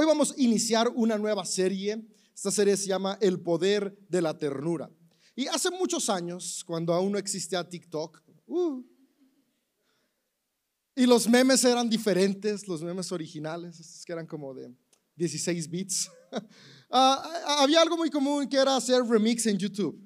Hoy vamos a iniciar una nueva serie. Esta serie se llama El Poder de la Ternura. Y hace muchos años, cuando aún no existía TikTok, uh, y los memes eran diferentes, los memes originales, estos que eran como de 16 bits, ah, había algo muy común que era hacer remix en YouTube.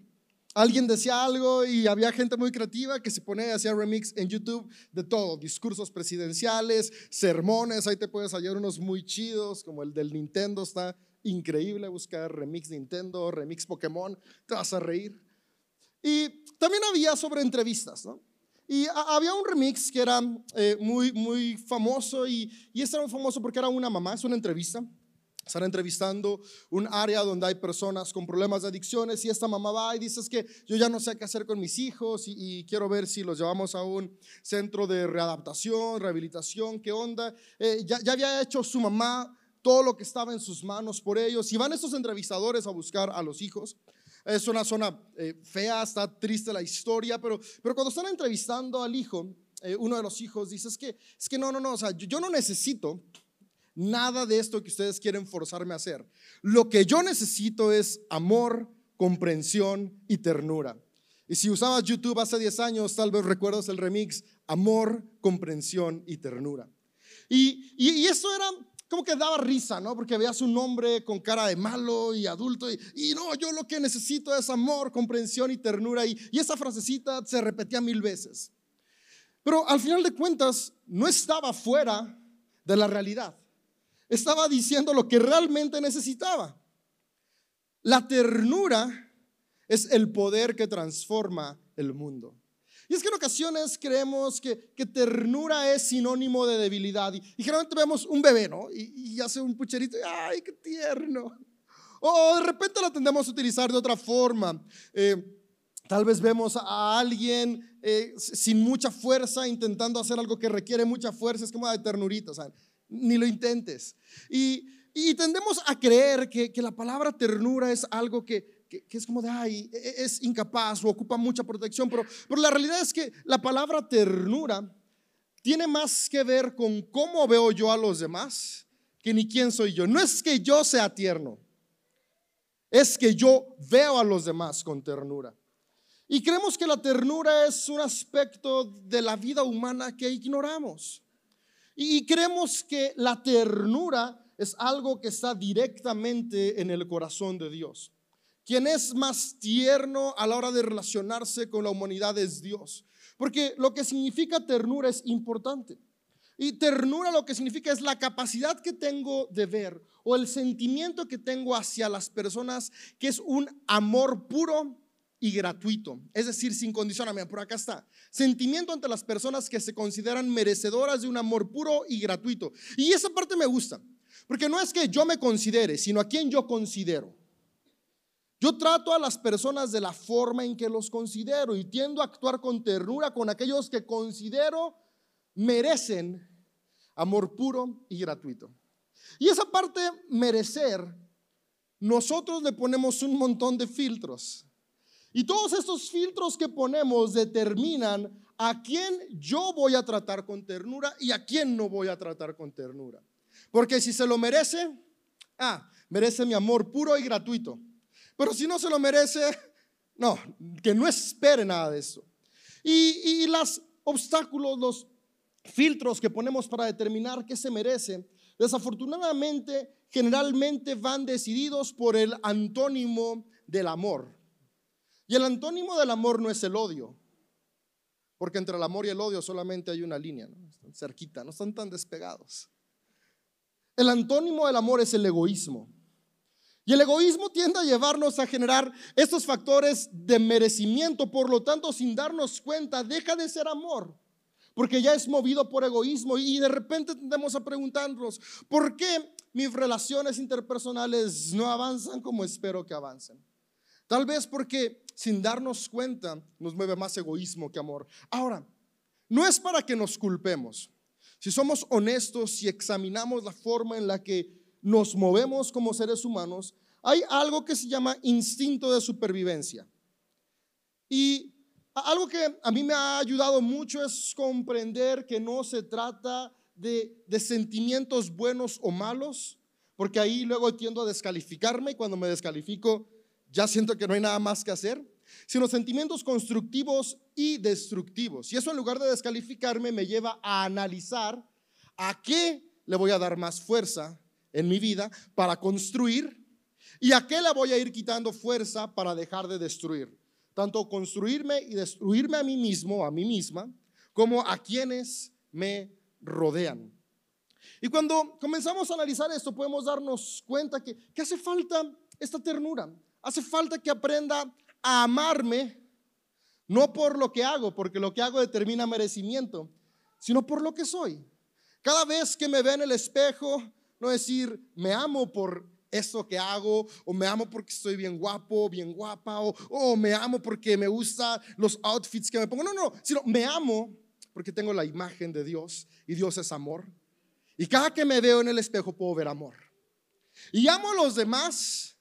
Alguien decía algo y había gente muy creativa que se ponía a hacer remix en YouTube de todo, discursos presidenciales, sermones, ahí te puedes hallar unos muy chidos, como el del Nintendo, está increíble buscar remix Nintendo, remix Pokémon, te vas a reír. Y también había sobre entrevistas, ¿no? Y había un remix que era eh, muy, muy famoso y, y este era muy famoso porque era una mamá, es una entrevista. Están entrevistando un área donde hay personas con problemas de adicciones y esta mamá va y dice que yo ya no sé qué hacer con mis hijos y, quiero ver si los llevamos a un centro de readaptación, rehabilitación, qué onda. Eh, ya, ya había hecho su mamá todo lo que estaba en sus manos por ellos y van estos entrevistadores a buscar a los hijos. Es una zona eh, fea, está triste la historia, pero, pero cuando están entrevistando al hijo, eh, uno de los hijos dice, es que, es que no, no, no, o sea, yo, no necesito nada de esto que ustedes quieren forzarme a hacer. Lo que yo necesito es amor, comprensión y ternura. Y si usabas YouTube hace 10 años, tal vez recuerdas el remix, amor, comprensión y ternura. Y, y, y esto era como que daba risa, ¿no? Porque veías un hombre con cara de malo y adulto y, no, yo lo que necesito es amor, comprensión y ternura. Y, y esa frasecita se repetía mil veces. Pero al final de cuentas, no estaba fuera de la realidad. Estaba diciendo lo que realmente necesitaba. La ternura es el poder que transforma el mundo. Y es que en ocasiones creemos que, ternura es sinónimo de debilidad. Y, generalmente vemos un bebé, ¿no? Y, hace un pucherito, ¡ay, qué tierno! O de repente lo tendemos a utilizar de otra forma. Eh, tal vez vemos a alguien eh, sin mucha fuerza intentando hacer algo que requiere mucha fuerza. Es como de ternurita, sea, ni lo intentes. Y, tendemos a creer que, que la palabra ternura es algo que, que, es como de, ay, e, e, es incapaz o ocupa mucha protección, pero, pero la realidad es que la palabra ternura tiene más que ver con cómo veo yo a los demás que ni quién soy yo. No es que yo sea tierno, es que yo veo a los demás con ternura. Y creemos que la ternura es un aspecto de la vida humana que ignoramos. Y creemos que la ternura es algo que está directamente en el corazón de Dios. Quien es más tierno a la hora de relacionarse con la humanidad es Dios. Porque lo que significa ternura es importante. Y ternura lo que significa es la capacidad que tengo de ver o el sentimiento que tengo hacia las personas, que es un amor puro y gratuito, es decir, sin condicionamiento. Por acá está. Sentimiento ante las personas que se consideran merecedoras de un amor puro y gratuito. Y esa parte me gusta, porque no es que yo me considere, sino a quien yo considero. Yo trato a las personas de la forma en que los considero y tiendo a actuar con ternura con aquellos que considero merecen amor puro y gratuito. Y esa parte merecer, nosotros le ponemos un montón de filtros. Y todos estos filtros que ponemos determinan a quién yo voy a tratar con ternura y a quién no voy a tratar con ternura. Porque si se lo merece, ah, merece mi amor puro y gratuito. Pero si no se lo merece, no, que no espere nada de eso. Y, y los obstáculos, los filtros que ponemos para determinar qué se merece, desafortunadamente generalmente van decididos por el antónimo del amor. Y el antónimo del amor no es el odio, porque entre el amor y el odio solamente hay una línea, ¿no? están cerquita, no están tan despegados. El antónimo del amor es el egoísmo. Y el egoísmo tiende a llevarnos a generar estos factores de merecimiento, por lo tanto, sin darnos cuenta, deja de ser amor, porque ya es movido por egoísmo y de repente tendemos a preguntarnos, ¿por qué mis relaciones interpersonales no avanzan como espero que avancen? Tal vez porque sin darnos cuenta nos mueve más egoísmo que amor. Ahora, no es para que nos culpemos. Si somos honestos y examinamos la forma en la que nos movemos como seres humanos, hay algo que se llama instinto de supervivencia. Y algo que a mí me ha ayudado mucho es comprender que no se trata de, de sentimientos buenos o malos, porque ahí luego tiendo a descalificarme y cuando me descalifico ya siento que no hay nada más que hacer, sino sentimientos constructivos y destructivos. Y eso en lugar de descalificarme me lleva a analizar a qué le voy a dar más fuerza en mi vida para construir y a qué le voy a ir quitando fuerza para dejar de destruir. Tanto construirme y destruirme a mí mismo, a mí misma, como a quienes me rodean. Y cuando comenzamos a analizar esto, podemos darnos cuenta que, que hace falta esta ternura, hace falta que aprenda a amarme, no por lo que hago, porque lo que hago determina merecimiento, sino por lo que soy. Cada vez que me ve en el espejo, no decir, me amo por eso que hago, o me amo porque estoy bien guapo, bien guapa, o, me amo porque me gustan los outfits que me pongo. No, no, sino me amo porque tengo la imagen de Dios y Dios es amor. Y cada que me veo en el espejo puedo ver amor. Y amo a los demás,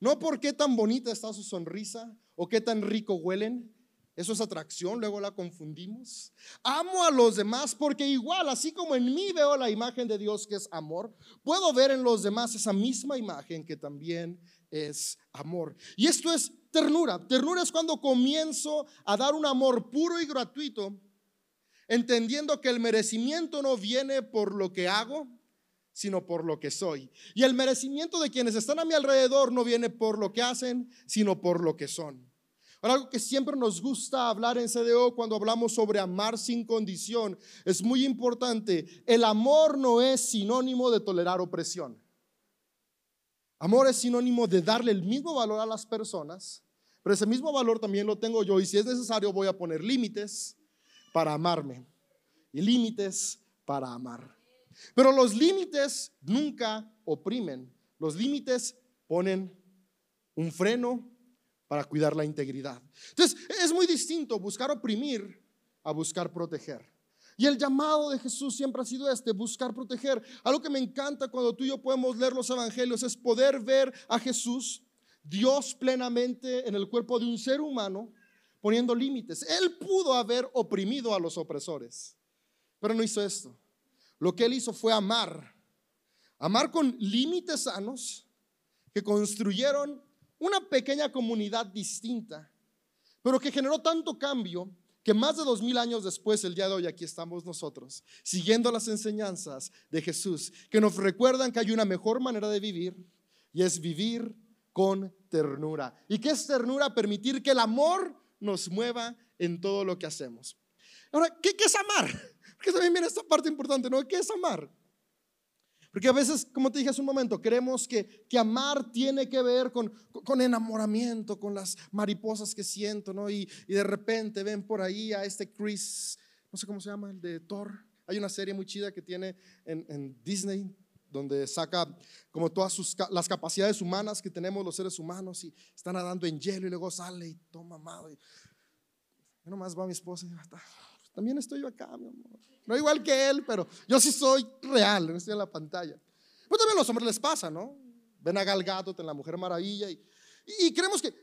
no por qué tan bonita está su sonrisa o qué tan rico huelen. Eso es atracción, luego la confundimos. Amo a los demás porque igual, así como en mí veo la imagen de Dios que es amor, puedo ver en los demás esa misma imagen que también es amor. Y esto es ternura. Ternura es cuando comienzo a dar un amor puro y gratuito entendiendo que el merecimiento no viene por lo que hago, sino por lo que soy. Y el merecimiento de quienes están a mi alrededor no viene por lo que hacen, sino por lo que son. Ahora, algo que siempre nos gusta hablar en CDO cuando hablamos sobre amar sin condición es muy importante. El amor no es sinónimo de tolerar opresión. Amor es sinónimo de darle el mismo valor a las personas, pero ese mismo valor también lo tengo yo y si es necesario voy a poner límites para amarme y límites para amar. Pero los límites nunca oprimen. Los límites ponen un freno para cuidar la integridad. Entonces, es muy distinto buscar oprimir a buscar proteger. Y el llamado de Jesús siempre ha sido este, buscar proteger. Algo que me encanta cuando tú y yo podemos leer los evangelios es poder ver a Jesús, Dios plenamente en el cuerpo de un ser humano, poniendo límites. Él pudo haber oprimido a los opresores, pero no hizo esto. Lo que él hizo fue amar, amar con límites sanos que construyeron una pequeña comunidad distinta, pero que generó tanto cambio que más de dos mil años después, el día de hoy, aquí estamos nosotros, siguiendo las enseñanzas de Jesús, que nos recuerdan que hay una mejor manera de vivir y es vivir con ternura. ¿Y qué es ternura? Permitir que el amor nos mueva en todo lo que hacemos. Ahora, ¿qué, es amar? Porque también viene esta parte importante, ¿no? ¿Qué es amar? Porque a veces, como te dije hace un momento, creemos que, que amar tiene que ver con, con, enamoramiento, con las mariposas que siento, ¿no? Y, y, de repente ven por ahí a este Chris, no sé cómo se llama, el de Thor. Hay una serie muy chida que tiene en, en Disney, donde saca como todas sus, las capacidades humanas que tenemos los seres humanos y está nadando en hielo y luego sale y toma amado. Y, nomás va mi esposa y está, también estoy yo acá, mi amor. No igual que él, pero yo sí soy real, no estoy en la pantalla. Pues también a los hombres les pasa, ¿no? Ven a Gal en La Mujer Maravilla y, y creemos que,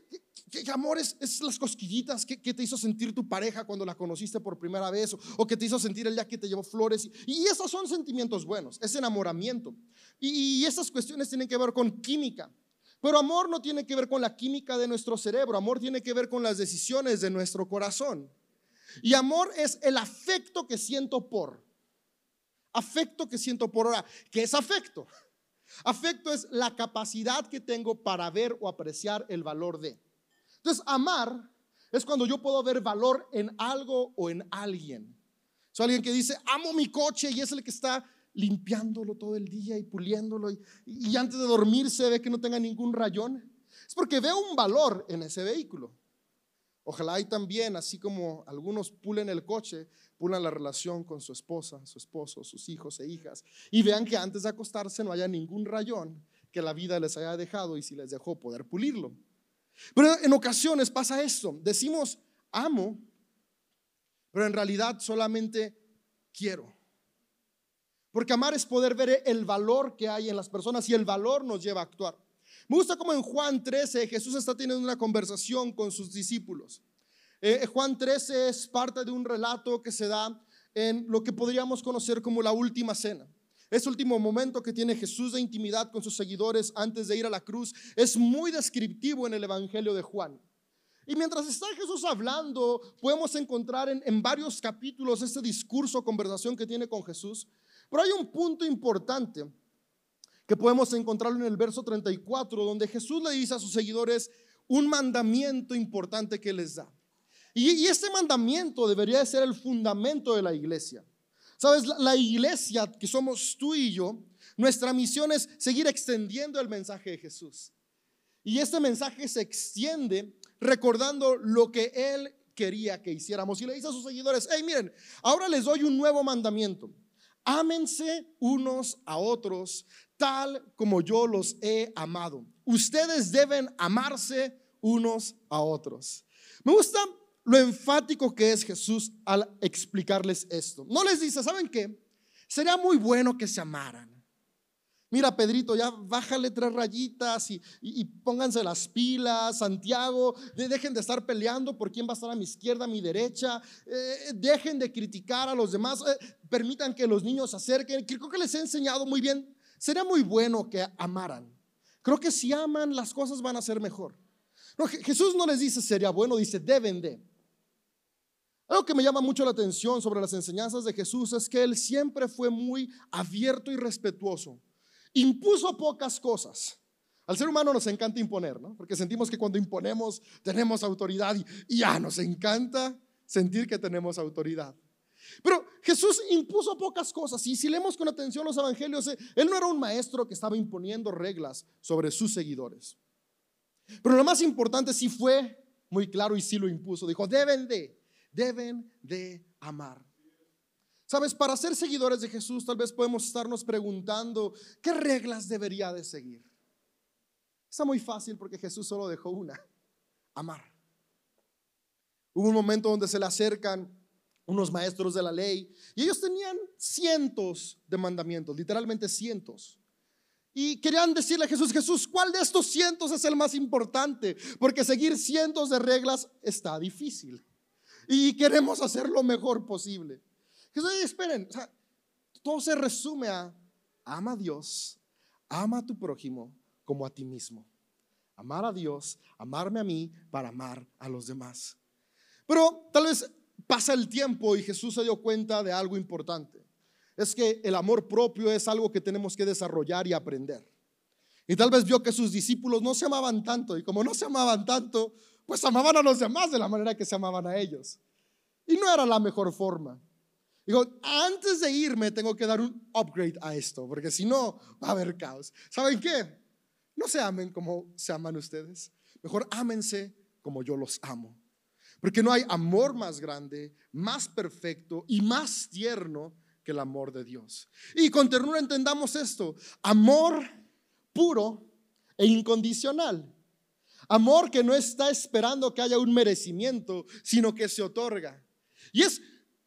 que, amor es, las cosquillitas que, te hizo sentir tu pareja cuando la conociste por primera vez o, que te hizo sentir el día que te llevó flores. Y, y esos son sentimientos buenos, es enamoramiento. Y, y esas cuestiones tienen que ver con química. Pero amor no tiene que ver con la química de nuestro cerebro, amor tiene que ver con las decisiones de nuestro corazón. Y amor es el afecto que siento por. Afecto que siento por ahora. ¿Qué es afecto? Afecto es la capacidad que tengo para ver o apreciar el valor de. Entonces, amar es cuando yo puedo ver valor en algo o en alguien. Es alguien que dice, amo mi coche y es el que está limpiándolo todo el día y puliéndolo y, antes de dormir se ve que no tenga ningún rayón. Es porque veo un valor en ese vehículo. Ojalá y también, así como algunos pulen el coche, pulan la relación con su esposa, su esposo, sus hijos e hijas, y vean que antes de acostarse no haya ningún rayón que la vida les haya dejado y si les dejó poder pulirlo. Pero en ocasiones pasa esto, decimos amo, pero en realidad solamente quiero. Porque amar es poder ver el valor que hay en las personas y el valor nos lleva a actuar. Me gusta como en Juan 13 Jesús está teniendo una conversación con sus discípulos. Eh, Juan 13 es parte de un relato que se da en lo que podríamos conocer como la última cena. Ese último momento que tiene Jesús de intimidad con sus seguidores antes de ir a la cruz es muy descriptivo en el Evangelio de Juan. Y mientras está Jesús hablando, podemos encontrar en, en varios capítulos este discurso, conversación que tiene con Jesús. Pero hay un punto importante que podemos encontrarlo en el verso 34, donde Jesús le dice a sus seguidores un mandamiento importante que les da. Y, este mandamiento debería de ser el fundamento de la iglesia. Sabes, la, iglesia que somos tú y yo, nuestra misión es seguir extendiendo el mensaje de Jesús. Y este mensaje se extiende recordando lo que Él quería que hiciéramos. Y le dice a sus seguidores, hey, miren, ahora les doy un nuevo mandamiento. Ámense unos a otros tal como yo los he amado. Ustedes deben amarse unos a otros. Me gusta lo enfático que es Jesús al explicarles esto. No les dice, ¿saben qué? Sería muy bueno que se amaran. Mira, Pedrito, ya bájale tres rayitas y, pónganse las pilas. Santiago, dejen de estar peleando por quién va a estar a mi izquierda, a mi derecha. Eh, dejen de criticar a los demás. Eh, permitan que los niños se acerquen. Creo que les he enseñado muy bien. Sería muy bueno que amaran. Creo que si aman, las cosas van a ser mejor. Jesús no les dice sería bueno, dice deben de. Algo que me llama mucho la atención sobre las enseñanzas de Jesús es que él siempre fue muy abierto y respetuoso. Impuso pocas cosas. Al ser humano nos encanta imponer, ¿no? Porque sentimos que cuando imponemos tenemos autoridad y, ya nos encanta sentir que tenemos autoridad. Pero Jesús impuso pocas cosas y si leemos con atención los evangelios, eh, él no era un maestro que estaba imponiendo reglas sobre sus seguidores. Pero lo más importante sí fue muy claro y sí lo impuso. Dijo, deben de deben de amar. Sabes, para ser seguidores de Jesús tal vez podemos estarnos preguntando, ¿qué reglas debería de seguir? Está muy fácil porque Jesús solo dejó una, amar. Hubo un momento donde se le acercan unos maestros de la ley y ellos tenían cientos de mandamientos, literalmente cientos. Y querían decirle a Jesús, Jesús, ¿cuál de estos cientos es el más importante? Porque seguir cientos de reglas está difícil y queremos hacer lo mejor posible. Jesús, esperen, todo se resume a ama a Dios, ama a tu prójimo como a ti mismo. Amar a Dios, amarme a mí para amar a los demás. Pero tal vez pasa el tiempo y Jesús se dio cuenta de algo importante. Es que el amor propio es algo que tenemos que desarrollar y aprender. Y tal vez vio que sus discípulos no se amaban tanto y como no se amaban tanto, pues amaban a los demás de la manera que se amaban a ellos. Y no era la mejor forma. Digo, antes de irme tengo que dar un upgrade a esto, porque si no va a haber caos. ¿Saben qué? No se amen como se aman ustedes. Mejor ámense como yo los amo. Porque no hay amor más grande, más perfecto y más tierno que el amor de Dios. Y con ternura entendamos esto. Amor puro e incondicional. Amor que no está esperando que haya un merecimiento, sino que se otorga. Y es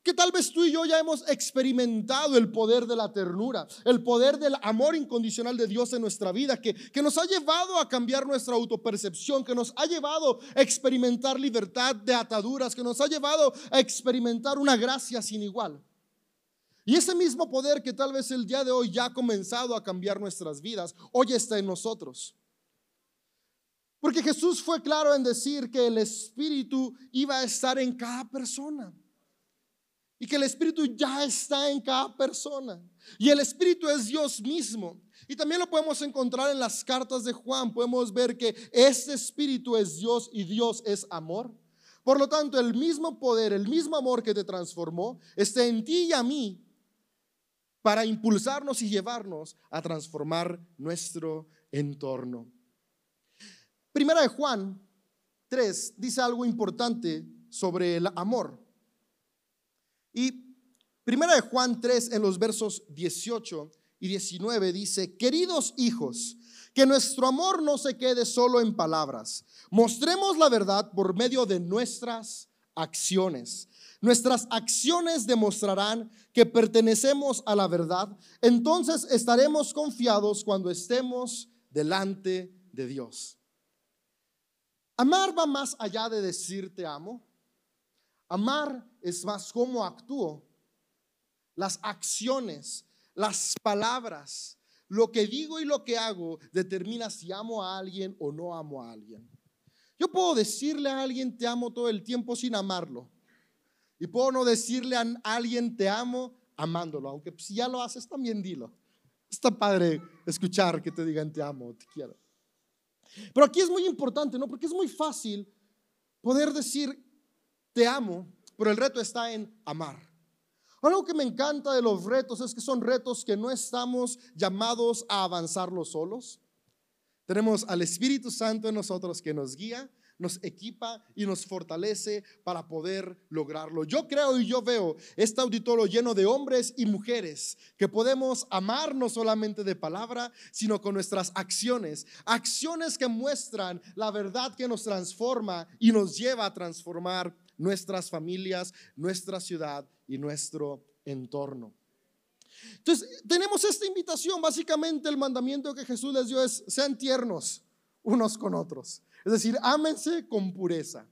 que tal vez tú y yo ya hemos experimentado el poder de la ternura, el poder del amor incondicional de Dios en nuestra vida, que, que nos ha llevado a cambiar nuestra autopercepción, que nos ha llevado a experimentar libertad de ataduras, que nos ha llevado a experimentar una gracia sin igual. Y ese mismo poder que tal vez el día de hoy ya ha comenzado a cambiar nuestras vidas, hoy está en nosotros. Porque Jesús fue claro en decir que el Espíritu iba a estar en cada persona. Y que el Espíritu ya está en cada persona. Y el Espíritu es Dios mismo. Y también lo podemos encontrar en las cartas de Juan. Podemos ver que este Espíritu es Dios y Dios es amor. Por lo tanto, el mismo poder, el mismo amor que te transformó, está en ti y a mí para impulsarnos y llevarnos a transformar nuestro entorno. Primera de Juan 3 dice algo importante sobre el amor. Y Primera de Juan 3 en los versos 18 y 19 dice, queridos hijos, que nuestro amor no se quede solo en palabras. Mostremos la verdad por medio de nuestras acciones. Nuestras acciones demostrarán que pertenecemos a la verdad. Entonces estaremos confiados cuando estemos delante de Dios. Amar va más allá de decir te amo. Amar es más cómo actúo, las acciones, las palabras, lo que digo y lo que hago determina si amo a alguien o no amo a alguien. Yo puedo decirle a alguien te amo todo el tiempo sin amarlo. Y puedo no decirle a alguien te amo amándolo, aunque si ya lo haces también dilo. Está padre escuchar que te digan te amo, te quiero. Pero aquí es muy importante, ¿no? Porque es muy fácil poder decir te amo, pero el reto está en amar. Algo que me encanta de los retos es que son retos que no estamos llamados a avanzarlos solos. Tenemos al Espíritu Santo en nosotros que nos guía, nos equipa y nos fortalece para poder lograrlo. Yo creo y yo veo este auditorio lleno de hombres y mujeres que podemos amar no solamente de palabra, sino con nuestras acciones. Acciones que muestran la verdad que nos transforma y nos lleva a transformar nuestras familias, nuestra ciudad y nuestro entorno. Entonces, tenemos esta invitación, básicamente el mandamiento que Jesús les dio es, sean tiernos unos con otros. Es decir, ámense con pureza.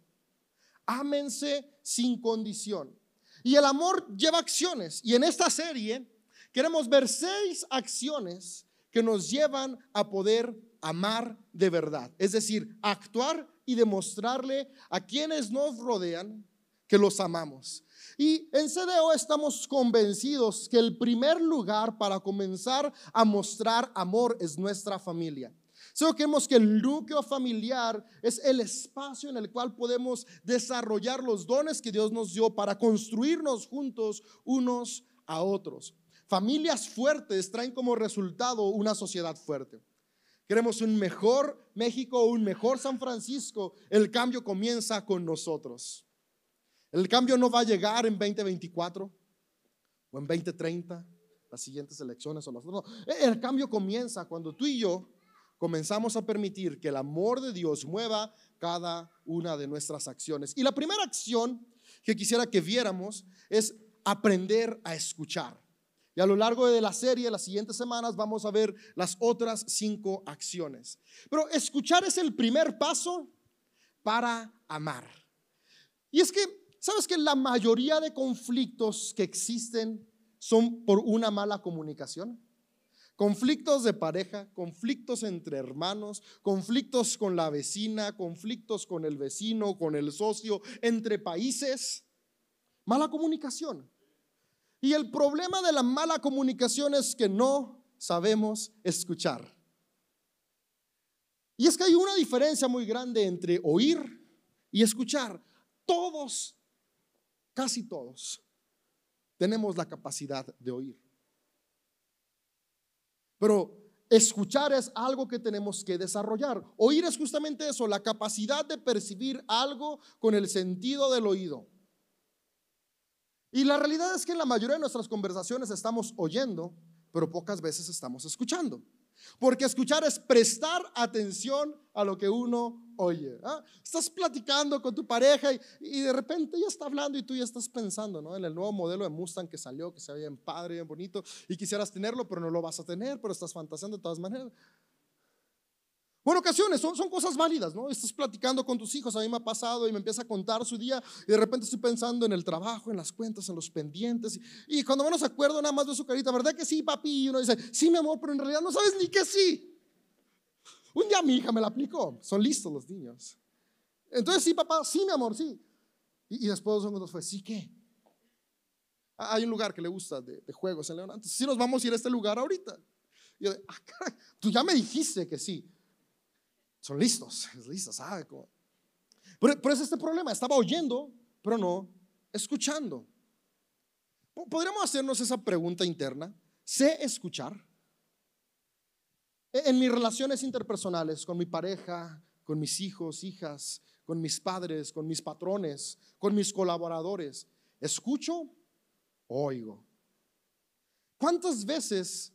Ámense sin condición. Y el amor lleva acciones. Y en esta serie queremos ver seis acciones que nos llevan a poder amar de verdad. Es decir, actuar y demostrarle a quienes nos rodean que los amamos. Y en CDO estamos convencidos que el primer lugar para comenzar a mostrar amor es nuestra familia. Solo creemos que el núcleo familiar es el espacio en el cual podemos desarrollar los dones que Dios nos dio para construirnos juntos unos a otros. Familias fuertes traen como resultado una sociedad fuerte. Queremos un mejor México, un mejor San Francisco. El cambio comienza con nosotros. El cambio no va a llegar en 2024 o en 2030, las siguientes elecciones o las otras. El cambio comienza cuando tú y yo comenzamos a permitir que el amor de Dios mueva cada una de nuestras acciones. Y la primera acción que quisiera que viéramos es aprender a escuchar. Y a lo largo de la serie, las siguientes semanas, vamos a ver las otras cinco acciones. Pero escuchar es el primer paso para amar. Y es que, ¿sabes que la mayoría de conflictos que existen son por una mala comunicación? Conflictos de pareja, conflictos entre hermanos, conflictos con la vecina, conflictos con el vecino, con el socio, entre países. Mala comunicación. Y el problema de la mala comunicación es que no sabemos escuchar. Y es que hay una diferencia muy grande entre oír y escuchar. Todos, casi todos, tenemos la capacidad de oír. Pero escuchar es algo que tenemos que desarrollar. Oír es justamente eso, la capacidad de percibir algo con el sentido del oído. Y la realidad es que en la mayoría de nuestras conversaciones estamos oyendo, pero pocas veces estamos escuchando. Porque escuchar es prestar atención a lo que uno oye. ¿ah? Estás platicando con tu pareja y, de repente ya está hablando y tú ya estás pensando ¿no? en el nuevo modelo de Mustang que salió, que se ve bien padre, bien bonito, y quisieras tenerlo, pero no lo vas a tener, pero estás fantaseando de todas maneras. Bueno, ocasiones son, son cosas válidas, ¿no? Estás platicando con tus hijos, a mí me ha pasado y me empieza a contar su día y de repente estoy pensando en el trabajo, en las cuentas, en los pendientes y, cuando menos acuerdo nada más de su carita, ¿verdad que sí, papi? Y uno dice, sí, mi amor, pero en realidad no sabes ni que sí. Un día mi hija me la aplicó, son listos los niños. Entonces, sí, papá, sí, mi amor, sí. Y, después de dos segundos fue, ¿sí qué? Hay un lugar que le gusta de, juegos en León. Entonces, sí nos vamos a ir a este lugar ahorita. Y yo, ah, caray, tú ya me dijiste que sí son listos, listos, ¿sabe? Pero, pero es este problema, estaba oyendo, pero no escuchando. Podríamos hacernos esa pregunta interna, ¿sé escuchar? E, en mis relaciones interpersonales, con mi pareja, con mis hijos, hijas, con mis padres, con mis patrones, con mis colaboradores, ¿escucho oigo? ¿Cuántas veces,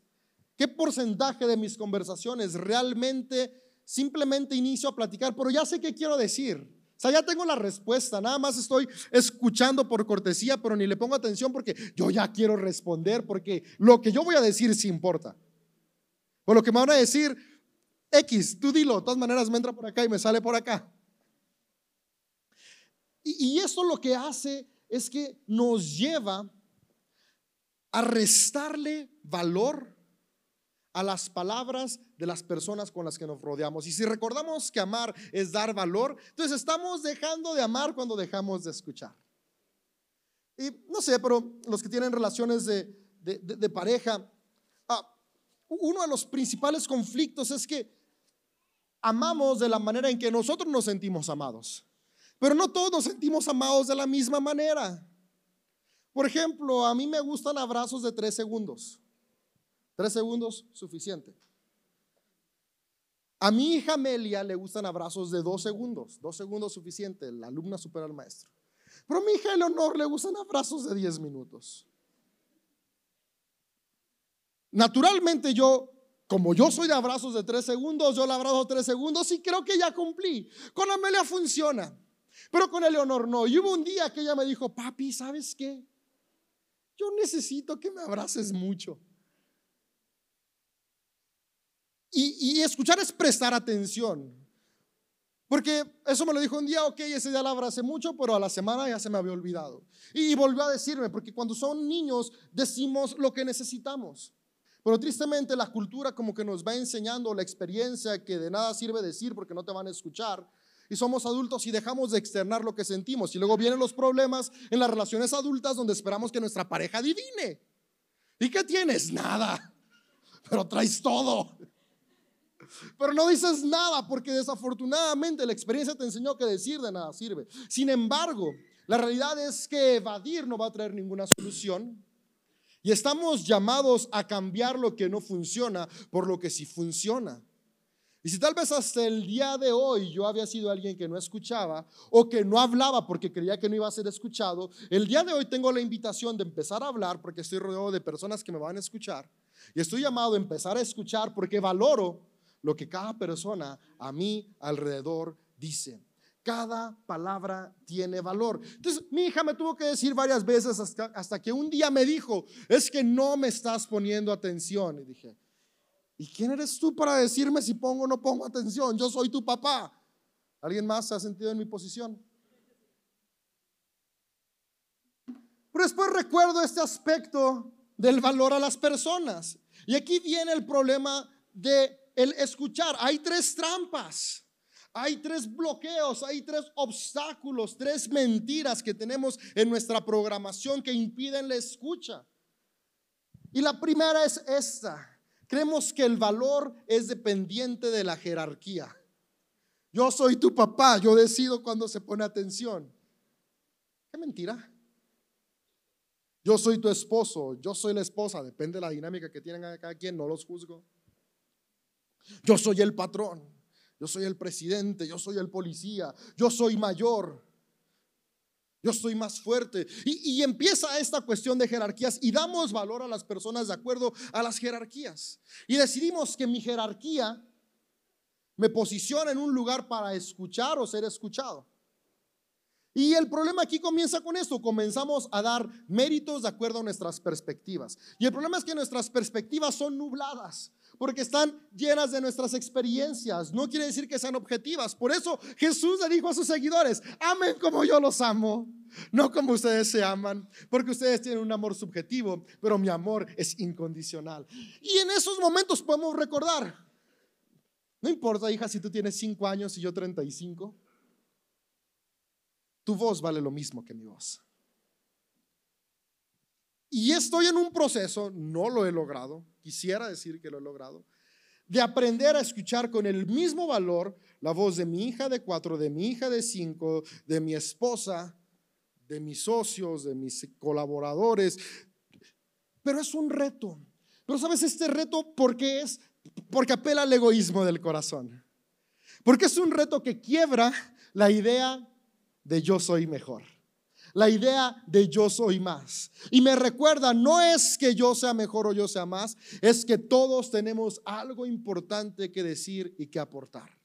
qué porcentaje de mis conversaciones realmente simplemente inicio a platicar, pero ya sé qué quiero decir. O sea, ya tengo la respuesta, nada más estoy escuchando por cortesía, pero ni le pongo atención porque yo ya quiero responder, porque lo que yo voy a decir sí importa. O lo que me van a decir, X, tú dilo, de todas maneras me entra por acá y me sale por acá. Y, y eso lo que hace es que nos lleva a restarle valor a las palabras de las personas con las que nos rodeamos. Y si recordamos que amar es dar valor, entonces estamos dejando de amar cuando dejamos de escuchar. Y no sé, pero los que tienen relaciones de, pareja, ah, uno de los principales conflictos es que amamos de la manera en que nosotros nos sentimos amados. Pero no todos nos sentimos amados de la misma manera. Por ejemplo, a mí me gustan abrazos de tres segundos. Tres segundos, suficiente. A mi hija Amelia le gustan abrazos de dos segundos. Dos segundos, suficiente. La alumna supera al maestro. Pero a mi hija Eleonor le gustan abrazos de diez minutos. Naturalmente yo como yo soy de abrazos de tres segundos, yo la abrazo tres segundos y creo que ya cumplí. Con Amelia funciona, pero con Eleonor no. Y hubo un día que ella me dijo, papi, ¿sabes qué? Yo necesito que me abraces mucho. Y, escuchar es prestar atención. Porque eso me lo dijo un día, ok, ese día la abracé mucho, pero a la semana ya se me había olvidado. Y volvió a decirme, porque cuando son niños decimos lo que necesitamos. Pero tristemente la cultura como que nos va enseñando la experiencia que de nada sirve decir porque no te van a escuchar. Y somos adultos y dejamos de externar lo que sentimos. Y luego vienen los problemas en las relaciones adultas donde esperamos que nuestra pareja adivine. ¿Y qué tienes? Nada. Pero traes todo. Pero no dices nada porque desafortunadamente la experiencia te enseñó que decir de nada sirve. Sin embargo, la realidad es que evadir no va a traer ninguna solución. Y estamos llamados a cambiar lo que no funciona por lo que sí funciona. Y si tal vez hasta el día de hoy yo había sido alguien que no escuchaba o que no hablaba porque creía que no iba a ser escuchado, el día de hoy tengo la invitación de empezar a hablar porque estoy rodeado de personas que me van a escuchar. Y estoy llamado a empezar a escuchar porque valoro lo que cada persona a mí alrededor dice. Cada palabra tiene valor. Entonces, mi hija me tuvo que decir varias veces hasta, que un día me dijo, es que no me estás poniendo atención. Y dije, ¿y quién eres tú para decirme si pongo o no pongo atención? Yo soy tu papá. ¿Alguien más se ha sentido en mi posición? Pero después recuerdo este aspecto del valor a las personas. Y aquí viene el problema de el escuchar. Hay tres trampas. Hay tres bloqueos, hay tres obstáculos, tres mentiras que tenemos en nuestra programación que impiden la escucha. Y la primera es esta. Creemos que el valor es dependiente de la jerarquía. Yo soy tu papá, yo decido cuando se pone atención. ¿Qué mentira? Yo soy tu esposo, yo soy la esposa, depende de la dinámica que tienen cada quien, no los juzgo. Yo soy el patrón yo soy el presidente, yo soy el policía, yo soy mayor, yo soy más fuerte. Y, empieza esta cuestión de jerarquías y damos valor a las personas de acuerdo a las jerarquías. Y decidimos que mi jerarquía me posiciona en un lugar para escuchar o ser escuchado. Y el problema aquí comienza con esto, comenzamos a dar méritos de acuerdo a nuestras perspectivas. Y el problema es que nuestras perspectivas son nubladas porque están llenas de nuestras experiencias. No quiere decir que sean objetivas. Por eso Jesús le dijo a sus seguidores, amen como yo los amo, no como ustedes se aman, porque ustedes tienen un amor subjetivo, pero mi amor es incondicional. Y en esos momentos podemos recordar, no importa, hija, si tú tienes 5 años y yo 35, tu voz vale lo mismo que mi voz. Y estoy en un proceso, no lo he logrado, quisiera decir que lo he logrado, de aprender a escuchar con el mismo valor la voz de mi hija de cuatro, de mi hija de cinco, de mi esposa, de mis socios, de mis colaboradores. Pero es un reto. Pero sabes, este reto, ¿por qué es? Porque apela al egoísmo del corazón. Porque es un reto que quiebra la idea de yo soy mejor la idea de yo soy más. Y me recuerda, no es que yo sea mejor o yo sea más, es que todos tenemos algo importante que decir y que aportar.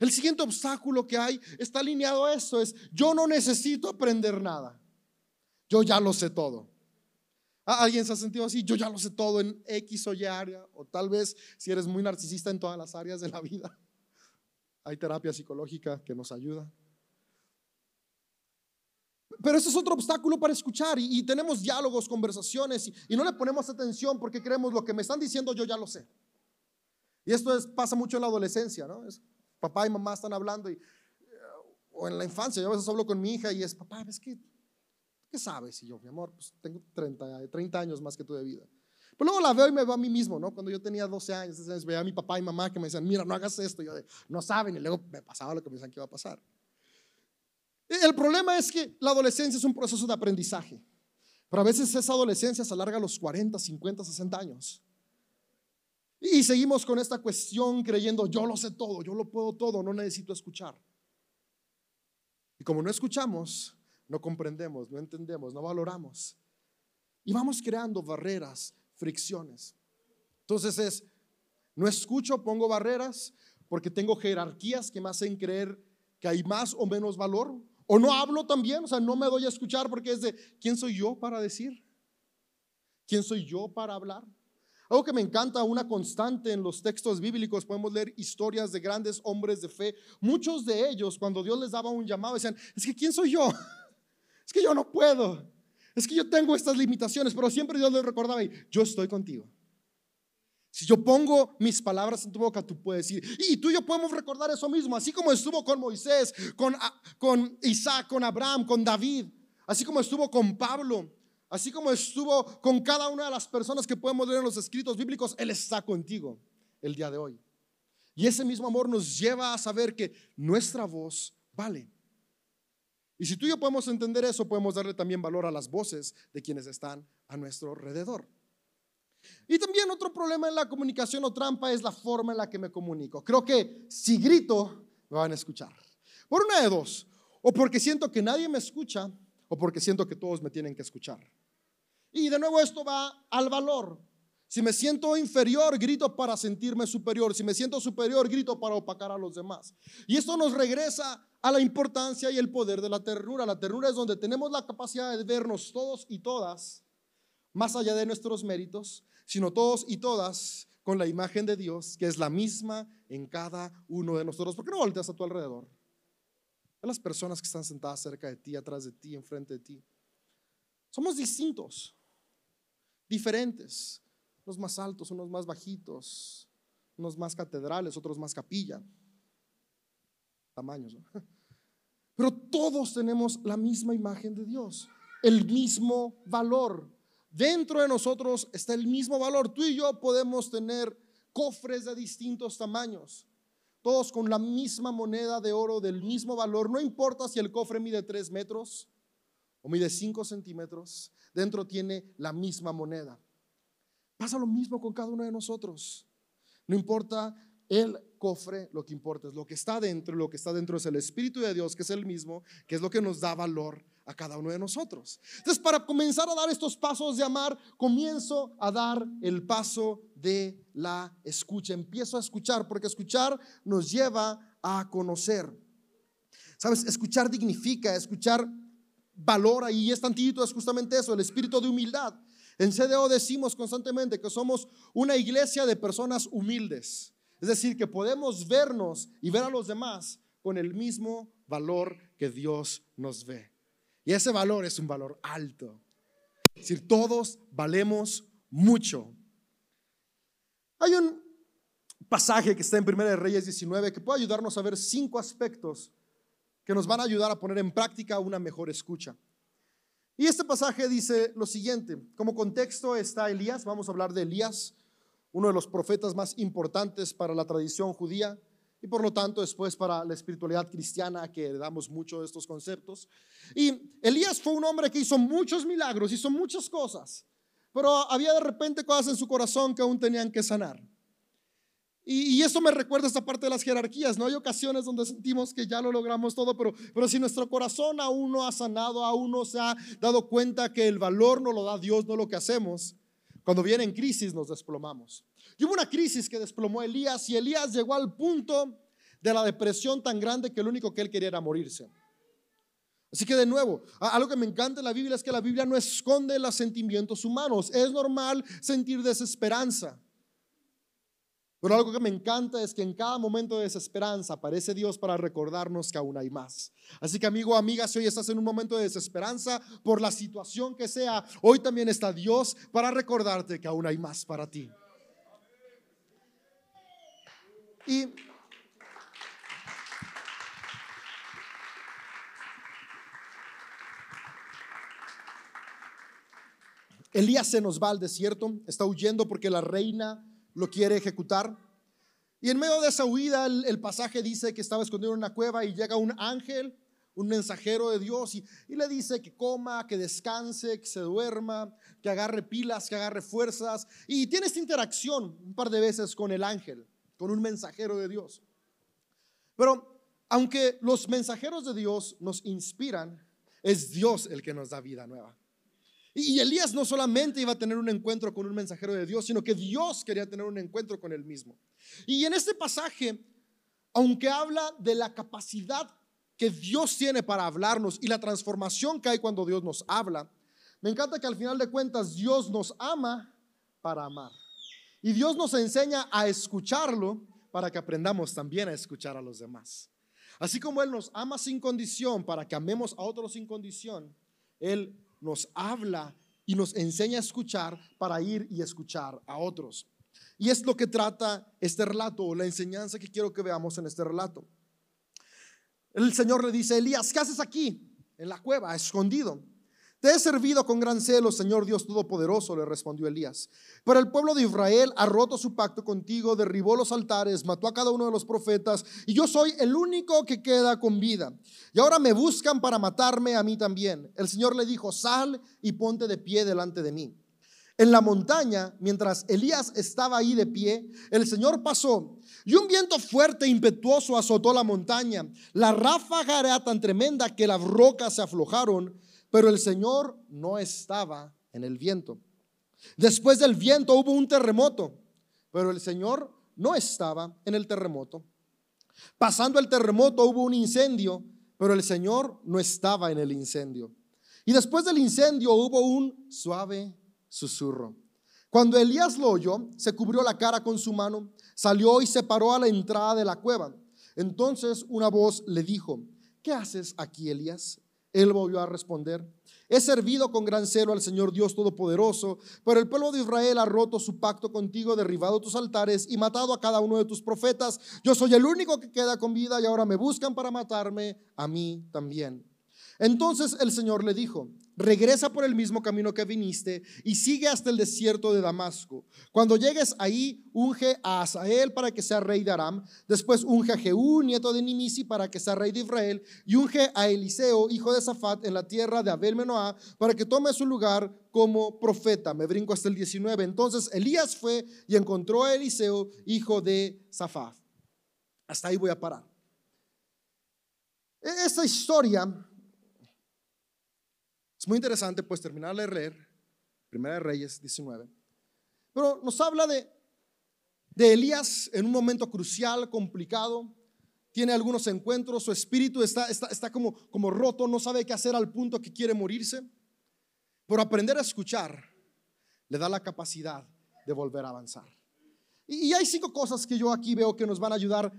El siguiente obstáculo que hay está alineado a esto, es yo no necesito aprender nada. Yo ya lo sé todo. ¿Alguien se ha sentido así? Yo ya lo sé todo en X o Y área, o tal vez si eres muy narcisista en todas las áreas de la vida. Hay terapia psicológica que nos ayuda. Pero ese es otro obstáculo para escuchar y, tenemos diálogos, conversaciones y, no le ponemos atención porque creemos lo que me están diciendo yo ya lo sé. Y esto es, pasa mucho en la adolescencia, ¿no? Es, papá y mamá están hablando y, o en la infancia, yo a veces hablo con mi hija y es, papá, ¿ves qué, qué sabes? Y yo, mi amor, pues tengo 30, 30 años más que tú de vida. Pero luego la veo y me veo a mí mismo, ¿no? Cuando yo tenía 12 años, veía a mi papá y mamá que me decían, mira, no hagas esto. Y yo, no saben. Y luego me pasaba lo que me decían que iba a pasar. El problema es que la adolescencia es un proceso de aprendizaje. Pero a veces esa adolescencia se alarga a los 40, 50, 60 años. Y seguimos con esta cuestión creyendo, yo lo sé todo, yo lo puedo todo, no necesito escuchar. Y como no escuchamos, no comprendemos, no entendemos, no valoramos. Y vamos creando barreras, fricciones. Entonces es, no escucho, pongo barreras porque tengo jerarquías que me hacen creer que hay más o menos valor. O no hablo también, o sea, no me doy a escuchar porque es de, ¿quién soy yo para decir? ¿Quién soy yo para hablar? Algo que me encanta, una constante en los textos bíblicos, podemos leer historias de grandes hombres de fe. Muchos de ellos, cuando Dios les daba un llamado, decían, es que ¿quién soy yo? Es que yo no puedo. Es que yo tengo estas limitaciones, pero siempre Dios les recordaba, yo estoy contigo. Si yo pongo mis palabras en tu boca, tú puedes ir. Y tú y yo podemos recordar eso mismo, así como estuvo con Moisés, con, con Isaac, con Abraham, con David, así como estuvo con Pablo, así como estuvo con cada una de las personas que podemos leer en los escritos bíblicos, Él está contigo el día de hoy. Y ese mismo amor nos lleva a saber que nuestra voz vale. Y si tú y yo podemos entender eso, podemos darle también valor a las voces de quienes están a nuestro alrededor. Y también otro problema en la comunicación o trampa es la forma en la que me comunico. Creo que si grito, me van a escuchar. Por una de dos, o porque siento que nadie me escucha, o porque siento que todos me tienen que escuchar. Y de nuevo esto va al valor. Si me siento inferior, grito para sentirme superior. Si me siento superior, grito para opacar a los demás. Y esto nos regresa a la importancia y el poder de la ternura. La ternura es donde tenemos la capacidad de vernos todos y todas, más allá de nuestros méritos, sino todos y todas con la imagen de Dios, que es la misma en cada uno de nosotros. ¿Por qué no volteas a tu alrededor? A las personas que están sentadas cerca de ti, atrás de ti, enfrente de ti. Somos distintos, diferentes, unos más altos, unos más bajitos, unos más catedrales, otros más capilla. Tamaños. Pero todos tenemos la misma imagen de Dios, el mismo valor. Dentro de nosotros está el mismo valor. Tú y yo podemos tener cofres de distintos tamaños, todos con la misma moneda de oro del mismo valor. No importa si el cofre mide 3 metros o mide 5 centímetros, dentro tiene la misma moneda. Pasa lo mismo con cada uno de nosotros. No importa el cofre, lo que importa es lo que está dentro, lo que está dentro es el Espíritu de Dios, que es el mismo, que es lo que nos da valor a cada uno de nosotros. Entonces, para comenzar a dar estos pasos de amar, comienzo a dar el paso de la escucha. Empiezo a escuchar, porque escuchar nos lleva a conocer. ¿Sabes? Escuchar dignifica, escuchar valora y es tantito, es justamente eso, el espíritu de humildad. En CDO decimos constantemente que somos una iglesia de personas humildes. Es decir, que podemos vernos y ver a los demás con el mismo valor que Dios nos ve. Y ese valor es un valor alto. Es decir, todos valemos mucho. Hay un pasaje que está en 1 Reyes 19 que puede ayudarnos a ver cinco aspectos que nos van a ayudar a poner en práctica una mejor escucha. Y este pasaje dice lo siguiente, como contexto está Elías, vamos a hablar de Elías, uno de los profetas más importantes para la tradición judía y por lo tanto después para la espiritualidad cristiana que damos mucho de estos conceptos. Y Elías fue un hombre que hizo muchos milagros, hizo muchas cosas, pero había de repente cosas en su corazón que aún tenían que sanar. Y, eso me recuerda esta parte de las jerarquías, ¿no? Hay ocasiones donde sentimos que ya lo logramos todo, pero, pero si nuestro corazón aún no ha sanado, aún no se ha dado cuenta que el valor no lo da Dios, no lo que hacemos, cuando viene en crisis nos desplomamos. Y hubo una crisis que desplomó Elías y Elías llegó al punto de la depresión tan grande que lo único que él quería era morirse. Así que de nuevo, algo que me encanta en la Biblia es que la Biblia no esconde los sentimientos humanos. Es normal sentir desesperanza. Pero algo que me encanta es que en cada momento de desesperanza aparece Dios para recordarnos que aún hay más. Así que amigo, amiga, si hoy estás en un momento de desesperanza por la situación que sea, hoy también está Dios para recordarte que aún hay más para ti. Y Elías se nos va al desierto, está huyendo porque la reina lo quiere ejecutar. Y en medio de esa huida, el, pasaje dice que estaba escondido en una cueva y llega un ángel, un mensajero de Dios, y, le dice que coma, que descanse, que se duerma, que agarre pilas, que agarre fuerzas. Y tiene esta interacción un par de veces con el ángel, con un mensajero de Dios. Pero aunque los mensajeros de Dios nos inspiran, es Dios el que nos da vida nueva. Y Elías no solamente iba a tener un encuentro con un mensajero de Dios, sino que Dios quería tener un encuentro con él mismo. Y en este pasaje, aunque habla de la capacidad que Dios tiene para hablarnos y la transformación que hay cuando Dios nos habla, me encanta que al final de cuentas Dios nos ama para amar. Y Dios nos enseña a escucharlo para que aprendamos también a escuchar a los demás. Así como Él nos ama sin condición para que amemos a otros sin condición, Él nos habla y nos enseña a escuchar para ir y escuchar a otros. Y es lo que trata este relato, o la enseñanza que quiero que veamos en este relato. El Señor le dice, Elías, ¿qué haces aquí? En la cueva, escondido. Te he servido con gran celo, Señor Dios Todopoderoso, le respondió Elías. Pero el pueblo de Israel ha roto su pacto contigo, derribó los altares, mató a cada uno de los profetas, y yo soy el único que queda con vida. Y ahora me buscan para matarme a mí también. El Señor le dijo, sal y ponte de pie delante de mí. En la montaña, mientras Elías estaba ahí de pie, el Señor pasó y un viento fuerte e impetuoso azotó la montaña. La ráfaga era tan tremenda que las rocas se aflojaron pero el Señor no estaba en el viento. Después del viento hubo un terremoto, pero el Señor no estaba en el terremoto. Pasando el terremoto hubo un incendio, pero el Señor no estaba en el incendio. Y después del incendio hubo un suave susurro. Cuando Elías lo oyó, se cubrió la cara con su mano, salió y se paró a la entrada de la cueva. Entonces una voz le dijo, ¿qué haces aquí, Elías? Él volvió a responder, he servido con gran celo al Señor Dios Todopoderoso, pero el pueblo de Israel ha roto su pacto contigo, derribado tus altares y matado a cada uno de tus profetas. Yo soy el único que queda con vida y ahora me buscan para matarme a mí también. Entonces el Señor le dijo, regresa por el mismo camino que viniste y sigue hasta el desierto de Damasco. Cuando llegues ahí, unge a Asael para que sea rey de Aram, después unge a Jehú, nieto de Nimisi, para que sea rey de Israel, y unge a Eliseo, hijo de Safat, en la tierra de Abel Menoah, para que tome su lugar como profeta. Me brinco hasta el 19. Entonces Elías fue y encontró a Eliseo, hijo de Safat. Hasta ahí voy a parar. E-, esta historia es muy interesante pues terminar de leer Primera de Reyes 19. Pero nos habla de, de Elías en un momento crucial, complicado. Tiene algunos encuentros, su espíritu está, está, está como, como roto, no sabe qué hacer al punto que quiere morirse. Pero aprender a escuchar le da la capacidad de volver a avanzar. Y, y hay cinco cosas que yo aquí veo que nos van a ayudar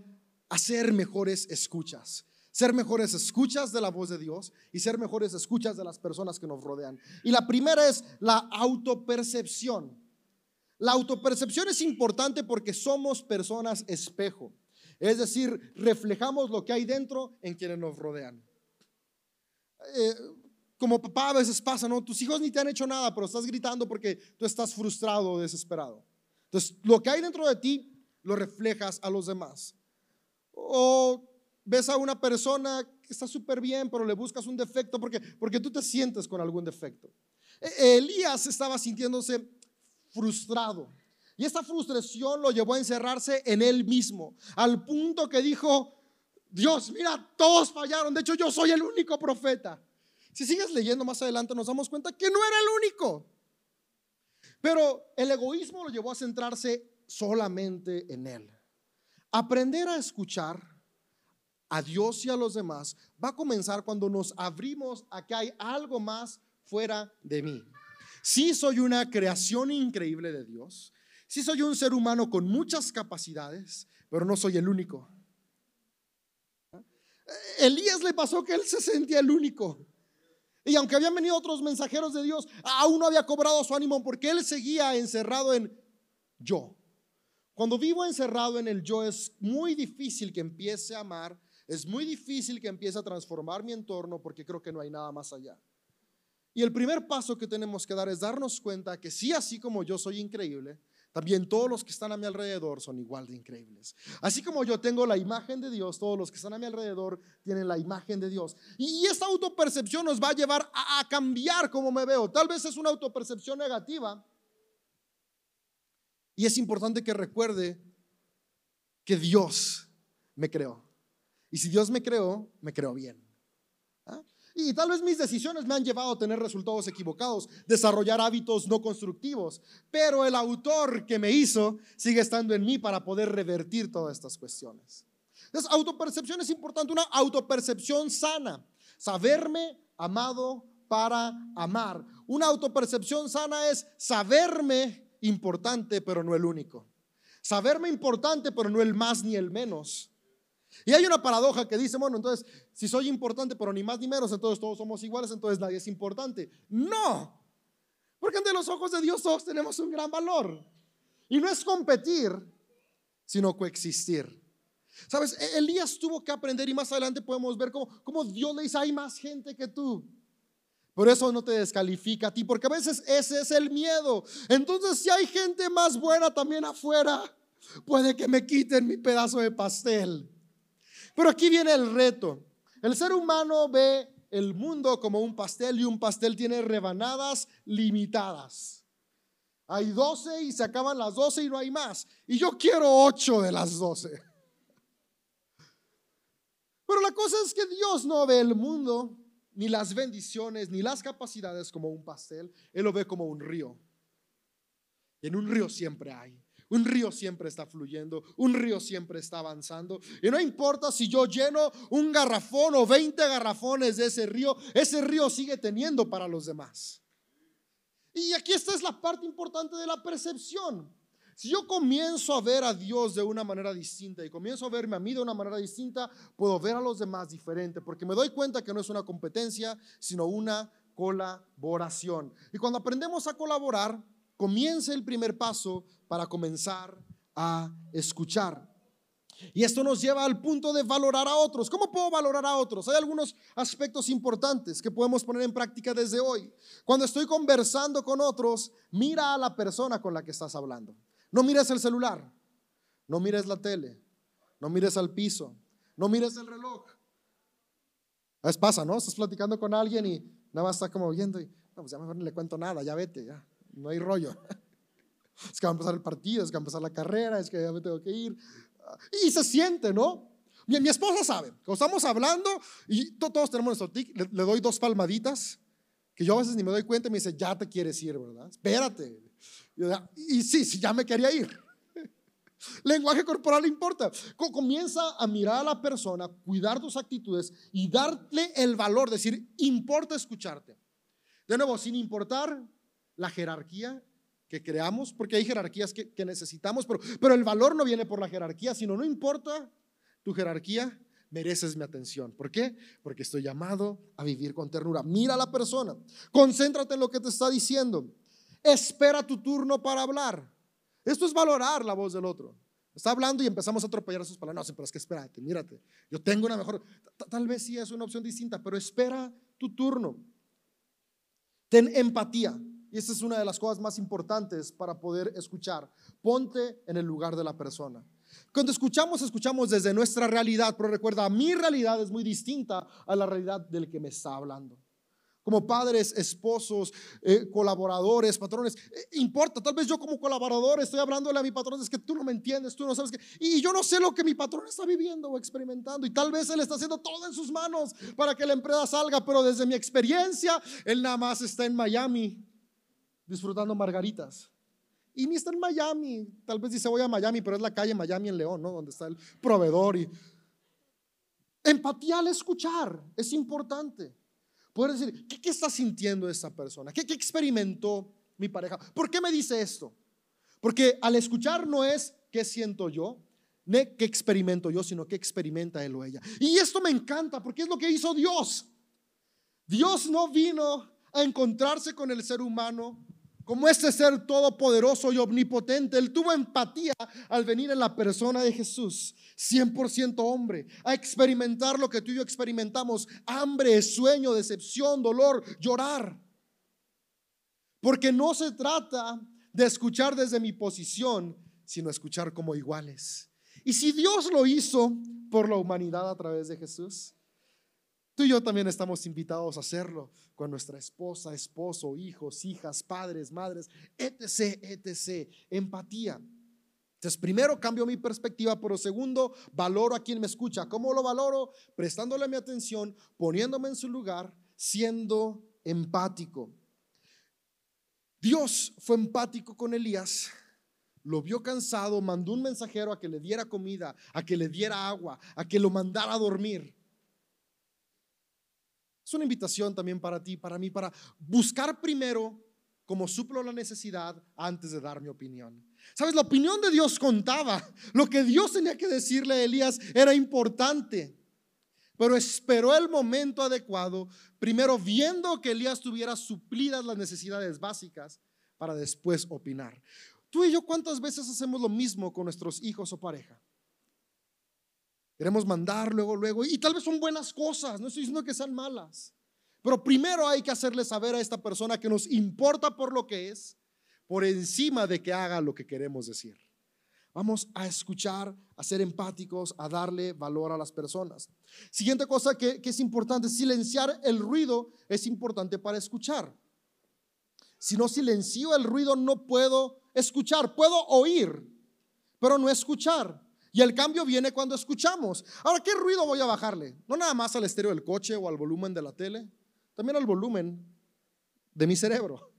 a ser mejores escuchas ser mejores escuchas de la voz de Dios y ser mejores escuchas de las personas que nos rodean. Y la primera es la autopercepción. La autopercepción es importante porque somos personas espejo. Es decir, reflejamos lo que hay dentro en quienes nos rodean. Eh, como papá a veces pasa, ¿no? Tus hijos ni te han hecho nada, pero estás gritando porque tú estás frustrado o desesperado. Entonces, lo que hay dentro de ti lo reflejas a los demás. O ves a una persona que está súper bien, pero le buscas un defecto porque, porque tú te sientes con algún defecto. E, Elías estaba sintiéndose frustrado. Y esta frustración lo llevó a encerrarse en él mismo, al punto que dijo, Dios, mira, todos fallaron, de hecho yo soy el único profeta. Si sigues leyendo más adelante nos damos cuenta que no era el único. Pero el egoísmo lo llevó a centrarse solamente en él. Aprender a escuchar a Dios y a los demás va a comenzar cuando nos abrimos a que hay algo más fuera de mí. Sí soy una creación increíble de Dios. Sí soy un ser humano con muchas capacidades, pero no soy el único. Elías le pasó que él se sentía el único. Y aunque habían venido otros mensajeros de Dios, aún no había cobrado su ánimo porque él seguía encerrado en yo. Cuando vivo encerrado en el yo es muy difícil que empiece a amar, es muy difícil que empiece a transformar mi entorno porque creo que no hay nada más allá. Y el primer paso que tenemos que dar es darnos cuenta que sí, así como yo soy increíble, también todos los que están a mi alrededor son igual de increíbles. Así como yo tengo la imagen de Dios, todos los que están a mi alrededor tienen la imagen de Dios. Y esta autopercepción nos va a llevar a, cambiar cómo me veo. Tal vez es una autopercepción negativa. Y es importante que recuerde que Dios me creó. Y si Dios me creó, me creó bien. Y tal vez mis decisiones me han llevado a tener resultados equivocados, desarrollar hábitos no constructivos, pero el autor que me hizo sigue estando en mí para poder revertir todas estas cuestiones. Entonces, autopercepción es importante, una autopercepción sana, saberme amado para amar. Una autopercepción sana es saberme importante, pero no el único. Saberme importante, pero no el más ni el menos. Y hay una paradoja que dice, bueno, entonces, si soy importante, pero ni más ni menos, entonces todos somos iguales, entonces nadie es importante. No, porque ante los ojos de Dios todos tenemos un gran valor. Y no es competir, sino coexistir. Sabes, e-, Elías tuvo que aprender y más adelante podemos ver cómo, cómo Dios le dice, hay más gente que tú. Pero eso no te descalifica a ti, porque a veces ese es el miedo. Entonces, si hay gente más buena también afuera, puede que me quiten mi pedazo de pastel. Pero aquí viene el reto. El ser humano ve el mundo como un pastel y un pastel tiene rebanadas limitadas. Hay 12 y se acaban las 12 y no hay más. Y yo quiero 8 de las 12. Pero la cosa es que Dios no ve el mundo, ni las bendiciones, ni las capacidades como un pastel. Él lo ve como un río. En un río siempre hay un río siempre está fluyendo, un río siempre está avanzando. Y no importa si yo lleno un garrafón o 20 garrafones de ese río, ese río sigue teniendo para los demás. Y aquí esta es la parte importante de la percepción. Si yo comienzo a ver a Dios de una manera distinta y comienzo a verme a mí de una manera distinta, puedo ver a los demás diferente, porque me doy cuenta que no es una competencia, sino una colaboración. Y cuando aprendemos a colaborar, comienza el primer paso para comenzar a escuchar. Y esto nos lleva al punto de valorar a otros. ¿Cómo puedo valorar a otros? Hay algunos aspectos importantes que podemos poner en práctica desde hoy. Cuando estoy conversando con otros, mira a la persona con la que estás hablando. No mires el celular, no mires la tele, no mires al piso, no mires el reloj. A veces pasa, ¿no? Estás platicando con alguien y nada más está como viendo y, no, pues ya mejor no le cuento nada, ya vete, ya no hay rollo. Es que va a empezar el partido, es que va a empezar la carrera, es que ya me tengo que ir. Y se siente, ¿no? Mi, mi esposa sabe, cuando estamos hablando y todos tenemos nuestro tic, le, doy dos palmaditas, que yo a veces ni me doy cuenta y me dice, ya te quieres ir, ¿verdad? Espérate. Y, y sí, sí, ya me quería ir. Lenguaje corporal importa. Comienza a mirar a la persona, cuidar tus actitudes y darle el valor, decir, importa escucharte. De nuevo, sin importar la jerarquía que creamos, porque hay jerarquías que, necesitamos, pero, pero el valor no viene por la jerarquía, sino no importa tu jerarquía, mereces mi atención. ¿Por qué? Porque estoy llamado a vivir con ternura. Mira a la persona, concéntrate en lo que te está diciendo, espera tu turno para hablar. Esto es valorar la voz del otro. Está hablando y empezamos a atropellar sus palabras. No, pero es que espérate, mírate. Yo tengo una mejor. Tal vez sí es una opción distinta, pero espera tu turno. Ten empatía. Y esa es una de las cosas más importantes para poder escuchar. Ponte en el lugar de la persona. Cuando escuchamos, escuchamos desde nuestra realidad, pero recuerda, mi realidad es muy distinta a la realidad del que me está hablando. Como padres, esposos, eh, colaboradores, patrones, eh, importa, tal vez yo como colaborador estoy hablándole a mi patrón, es que tú no me entiendes, tú no sabes que, y yo no sé lo que mi patrón está viviendo o experimentando, y tal vez él está haciendo todo en sus manos para que la empresa salga, pero desde mi experiencia, él nada más está en Miami disfrutando margaritas. Y ni está en Miami. Tal vez dice voy a Miami, pero es la calle Miami en León, ¿no? Donde está el proveedor. Y... Empatía al escuchar es importante. Poder decir, ¿qué, está sintiendo esta persona? ¿Qué, ¿Qué experimentó mi pareja? ¿Por qué me dice esto? Porque al escuchar no es qué siento yo, qué experimento yo, sino qué experimenta él o ella. Y esto me encanta porque es lo que hizo Dios. Dios no vino a encontrarse con el ser humano como este ser todopoderoso y omnipotente. Él tuvo empatía al venir en la persona de Jesús, 100% hombre, a experimentar lo que tú y yo experimentamos, hambre, sueño, decepción, dolor, llorar. Porque no se trata de escuchar desde mi posición, sino escuchar como iguales. Y si Dios lo hizo por la humanidad a través de Jesús, tú y yo también estamos invitados a hacerlo con nuestra esposa, esposo, hijos, hijas, padres, madres, etc., etc. Empatía. Entonces, primero cambio mi perspectiva, pero segundo, valoro a quien me escucha. ¿Cómo lo valoro? Prestándole mi atención, poniéndome en su lugar, siendo empático. Dios fue empático con Elías, lo vio cansado, mandó un mensajero a que le diera comida, a que le diera agua, a que lo mandara a dormir. Es una invitación también para ti, para mí, para buscar primero como suplo la necesidad antes de dar mi opinión. Sabes, la opinión de Dios contaba. Lo que Dios tenía que decirle a Elías era importante. Pero esperó el momento adecuado, primero viendo que Elías tuviera suplidas las necesidades básicas para después opinar. Tú y yo cuántas veces hacemos lo mismo con nuestros hijos o pareja. Queremos mandar luego, luego, y tal vez son buenas cosas, no estoy diciendo que sean malas, pero primero hay que hacerle saber a esta persona que nos importa por lo que es, por encima de que haga lo que queremos decir. Vamos a escuchar, a ser empáticos, a darle valor a las personas. Siguiente cosa que, que es importante, silenciar el ruido es importante para escuchar. Si no silencio el ruido, no puedo escuchar. Puedo oír, pero no escuchar. Y el cambio viene cuando escuchamos. Ahora, ¿qué ruido voy a bajarle? No nada más al estéreo del coche o al volumen de la tele, también al volumen de mi cerebro,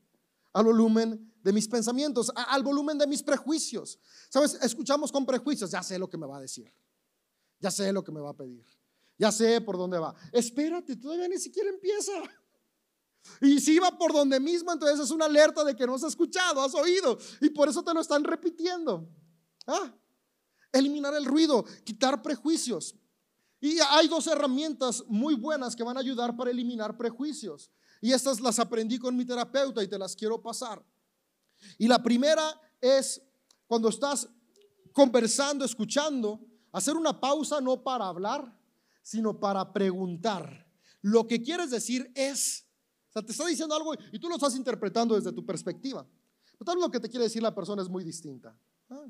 al volumen de mis pensamientos, al volumen de mis prejuicios. ¿Sabes? Escuchamos con prejuicios, ya sé lo que me va a decir, ya sé lo que me va a pedir, ya sé por dónde va. Espérate, todavía ni siquiera empieza. Y si va por donde mismo, entonces es una alerta de que no has escuchado, has oído, y por eso te lo están repitiendo. Ah, eliminar el ruido, quitar prejuicios. Y hay dos herramientas muy buenas que van a ayudar para eliminar prejuicios. Y estas las aprendí con mi terapeuta y te las quiero pasar. Y la primera es cuando estás conversando, escuchando, hacer una pausa no para hablar, sino para preguntar. Lo que quieres decir es, o sea, te está diciendo algo y tú lo estás interpretando desde tu perspectiva. Pero tal vez lo que te quiere decir la persona es muy distinta. Ah,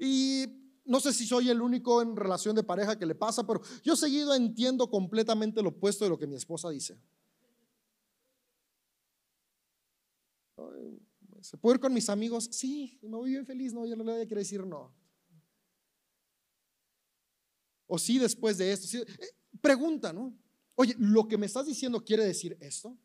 y no sé si soy el único en relación de pareja que le pasa, pero yo seguido entiendo completamente lo opuesto de lo que mi esposa dice. ¿Se puede ir con mis amigos? Sí, me voy bien feliz, no, yo no le voy a decir no. O sí después de esto. Eh, pregunta, ¿no? Oye, ¿lo que me estás diciendo quiere decir esto?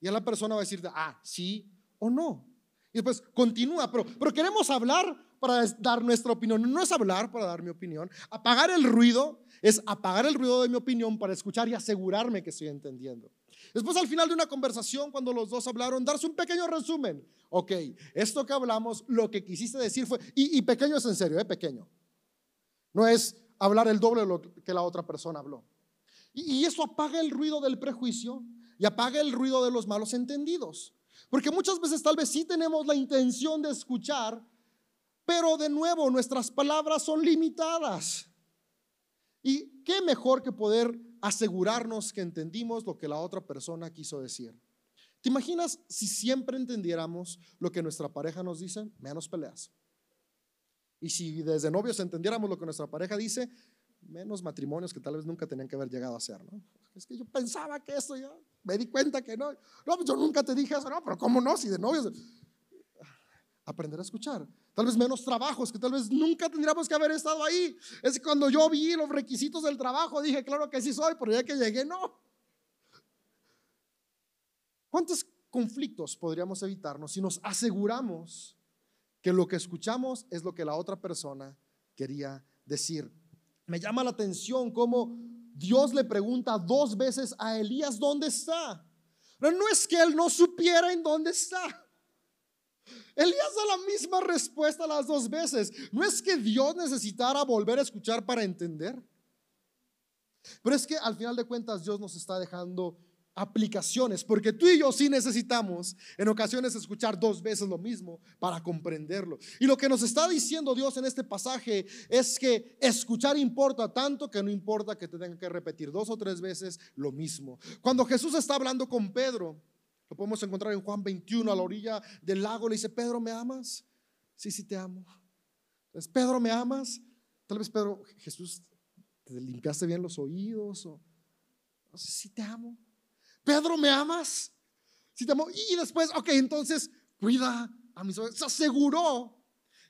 Y a la persona va a decir, ah, sí o no. Y después continúa, pero, pero queremos hablar para dar nuestra opinión. No es hablar para dar mi opinión. Apagar el ruido es apagar el ruido de mi opinión para escuchar y asegurarme que estoy entendiendo. Después al final de una conversación, cuando los dos hablaron, darse un pequeño resumen. Ok, esto que hablamos, lo que quisiste decir fue, y, pequeño es en serio, ¿eh? pequeño. No es hablar el doble de lo que la otra persona habló. Y, y eso apaga el ruido del prejuicio y apaga el ruido de los malos entendidos. Porque muchas veces tal vez sí tenemos la intención de escuchar, pero de nuevo, nuestras palabras son limitadas. ¿Y qué mejor que poder asegurarnos que entendimos lo que la otra persona quiso decir? ¿Te imaginas si siempre entendiéramos lo que nuestra pareja nos dice? Menos peleas. Y si desde novios entendiéramos lo que nuestra pareja dice, menos matrimonios que tal vez nunca tenían que haber llegado a ser, ¿no? Es que yo pensaba que eso, ya me di cuenta que no. No, pues yo nunca te dije eso, no, pero ¿cómo no? Si de novios aprender a escuchar. Tal vez menos trabajos, que tal vez nunca tendríamos que haber estado ahí. Es cuando yo vi los requisitos del trabajo, dije, claro que sí soy, pero ya que llegué, no. ¿Cuántos conflictos podríamos evitarnos si nos aseguramos que lo que escuchamos es lo que la otra persona quería decir? Me llama la atención cómo Dios le pregunta dos veces a Elías, ¿dónde está? Pero no es que él no supiera en dónde está. Elías da la misma respuesta las dos veces. No es que Dios necesitara volver a escuchar para entender. Pero es que al final de cuentas Dios nos está dejando aplicaciones, porque tú y yo sí necesitamos en ocasiones escuchar dos veces lo mismo para comprenderlo. Y lo que nos está diciendo Dios en este pasaje es que escuchar importa tanto que no importa que te tenga que repetir dos o tres veces lo mismo. Cuando Jesús está hablando con Pedro, lo podemos encontrar en Juan 21 a la orilla del lago, le dice, Pedro, ¿me amas? Sí, sí, te amo. Entonces, Pedro, ¿me amas? Tal vez Pedro, Jesús, ¿te limpiaste bien los oídos? O, no sé si te amo. Pedro, ¿me amas? Si te amo. Y después, ok, entonces cuida a mis ovejas. Se aseguró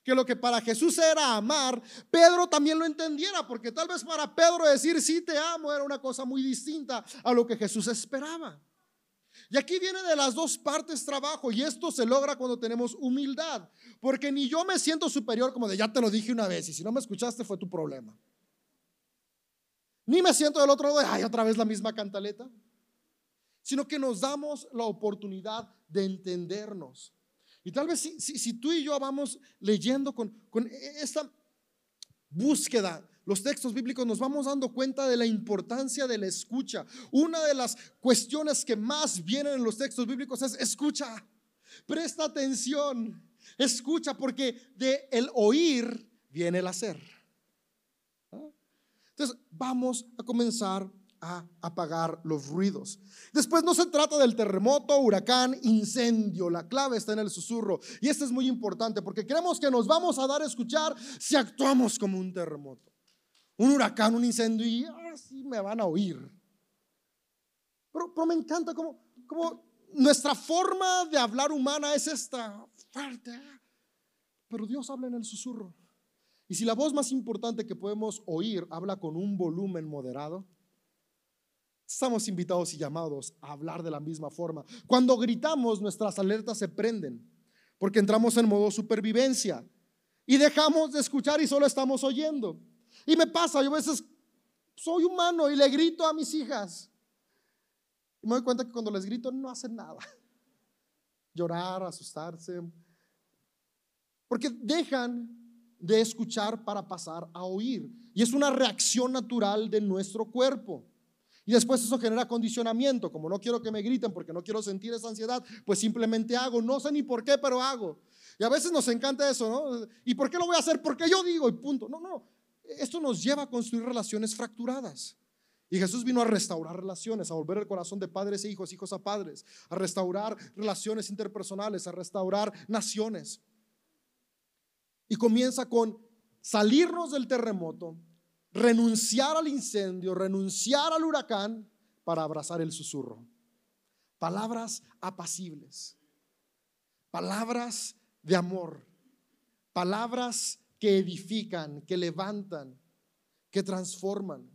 que lo que para Jesús era amar, Pedro también lo entendiera, porque tal vez para Pedro decir sí te amo era una cosa muy distinta a lo que Jesús esperaba. Y aquí viene de las dos partes trabajo y esto se logra cuando tenemos humildad, porque ni yo me siento superior como de ya te lo dije una vez y si no me escuchaste fue tu problema. Ni me siento del otro lado de ay otra vez la misma cantaleta sino que nos damos la oportunidad de entendernos. Y tal vez si, si, tú y yo vamos leyendo con, con esta búsqueda, los textos bíblicos, nos vamos dando cuenta de la importancia de la escucha. Una de las cuestiones que más vienen en los textos bíblicos es escucha, presta atención, escucha, porque de el oír viene el hacer. ¿Ah? Entonces, vamos a comenzar a apagar los ruidos. Después no se trata del terremoto, huracán, incendio. La clave está en el susurro. Y esto es muy importante porque creemos que nos vamos a dar a escuchar si actuamos como un terremoto. Un huracán, un incendio y así me van a oír. Pero, me encanta como, como nuestra forma de hablar humana es esta fuerte. Pero Dios habla en el susurro. Y si la voz más importante que podemos oír habla con un volumen moderado, Estamos invitados y llamados a hablar de la misma forma. Cuando gritamos, nuestras alertas se prenden, porque entramos en modo supervivencia y dejamos de escuchar y solo estamos oyendo. Y me pasa, yo a veces soy humano y le grito a mis hijas. Y me doy cuenta que cuando les grito no hacen nada. Llorar, asustarse. Porque dejan de escuchar para pasar a oír. Y es una reacción natural de nuestro cuerpo. Y después eso genera condicionamiento, como no quiero que me griten porque no quiero sentir esa ansiedad, pues simplemente hago, no sé ni por qué, pero hago. Y a veces nos encanta eso, ¿no? ¿Y por qué lo voy a hacer? Porque yo digo y punto. No, no, esto nos lleva a construir relaciones fracturadas. Y Jesús vino a restaurar relaciones, a volver el corazón de padres e hijos, hijos a padres, a restaurar relaciones interpersonales, a restaurar naciones. Y comienza con salirnos del terremoto renunciar al incendio, renunciar al huracán para abrazar el susurro. Palabras apacibles, palabras de amor, palabras que edifican, que levantan, que transforman.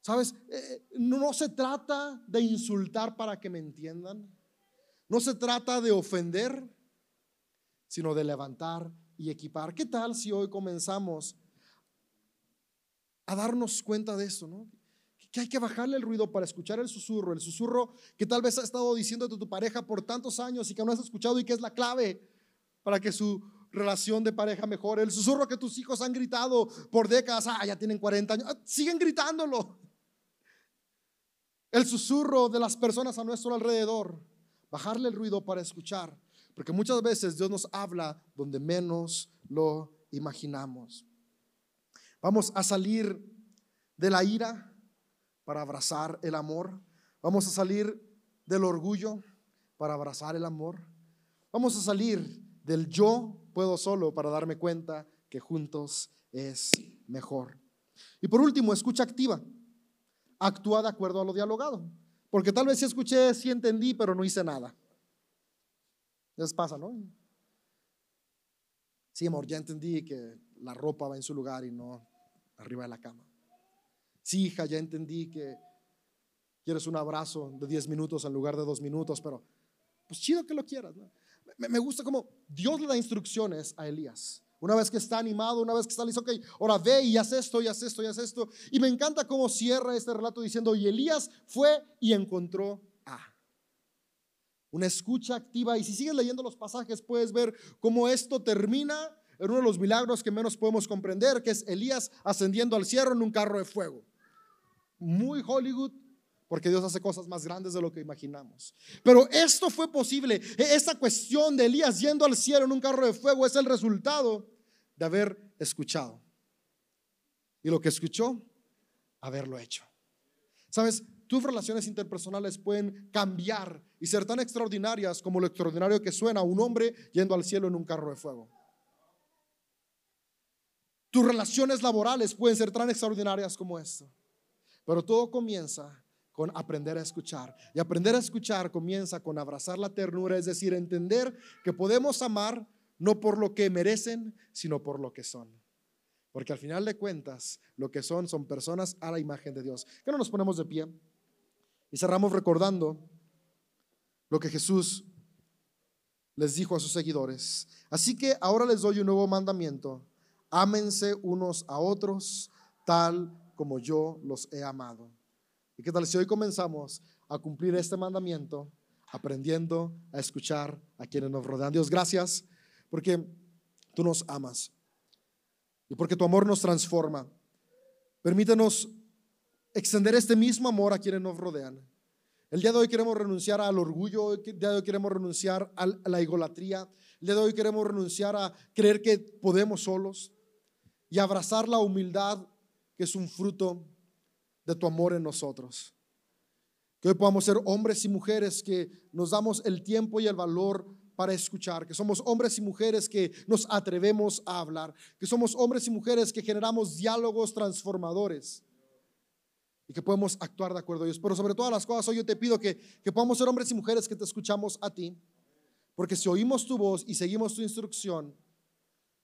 ¿Sabes? Eh, no se trata de insultar para que me entiendan. No se trata de ofender, sino de levantar y equipar. ¿Qué tal si hoy comenzamos a darnos cuenta de eso, ¿no? Que hay que bajarle el ruido para escuchar el susurro, el susurro que tal vez ha estado diciendo a tu pareja por tantos años y que no has escuchado y que es la clave para que su relación de pareja mejore. El susurro que tus hijos han gritado por décadas, ah, ya tienen 40 años, ah, siguen gritándolo. El susurro de las personas a nuestro alrededor, bajarle el ruido para escuchar, porque muchas veces Dios nos habla donde menos lo imaginamos. Vamos a salir de la ira para abrazar el amor. Vamos a salir del orgullo para abrazar el amor. Vamos a salir del yo puedo solo para darme cuenta que juntos es mejor. Y por último, escucha activa. Actúa de acuerdo a lo dialogado. Porque tal vez sí escuché, sí entendí, pero no hice nada. Les pasa, ¿no? Sí, amor, ya entendí que la ropa va en su lugar y no arriba de la cama. Sí, hija, ya entendí que quieres un abrazo de 10 minutos en lugar de 2 minutos, pero pues chido que lo quieras. Me, gusta como Dios le da instrucciones a Elías. Una vez que está animado, una vez que está listo, ok, ahora ve y haz esto, y haz esto, y haz esto. Y me encanta cómo cierra este relato diciendo, y Elías fue y encontró a. una escucha activa. Y si sigues leyendo los pasajes, puedes ver cómo esto termina en uno de los milagros que menos podemos comprender, que es Elías ascendiendo al cielo en un carro de fuego. Muy Hollywood, porque Dios hace cosas más grandes de lo que imaginamos. Pero esto fue posible. E-, esa cuestión de Elías yendo al cielo en un carro de fuego es el resultado de haber escuchado. Y lo que escuchó, haberlo hecho. Sabes, tus relaciones interpersonales pueden cambiar y ser tan extraordinarias como lo extraordinario que suena un hombre yendo al cielo en un carro de fuego. Tus relaciones laborales pueden ser tan extraordinarias como esto. Pero todo comienza con aprender a escuchar. Y aprender a escuchar comienza con abrazar la ternura, es decir, entender que podemos amar no por lo que merecen, sino por lo que son. Porque al final de cuentas, lo que son son personas a la imagen de Dios. Que no nos ponemos de pie y cerramos recordando lo que Jesús les dijo a sus seguidores. Así que ahora les doy un nuevo mandamiento. Ámense unos a otros tal como yo los he amado. ¿Y qué tal si hoy comenzamos a cumplir este mandamiento, aprendiendo a escuchar a quienes nos rodean? Dios, gracias porque tú nos amas y porque tu amor nos transforma. Permítenos extender este mismo amor a quienes nos rodean. El día de hoy queremos renunciar al orgullo, el día de hoy queremos renunciar a la idolatría, el día de hoy queremos renunciar a creer que podemos solos y abrazar la humildad que es un fruto de tu amor en nosotros. Que hoy podamos ser hombres y mujeres que nos damos el tiempo y el valor para escuchar, que somos hombres y mujeres que nos atrevemos a hablar, que somos hombres y mujeres que generamos diálogos transformadores y que podemos actuar de acuerdo a Dios. Pero sobre todas las cosas, hoy yo te pido que, que podamos ser hombres y mujeres que te escuchamos a ti, porque si oímos tu voz y seguimos tu instrucción,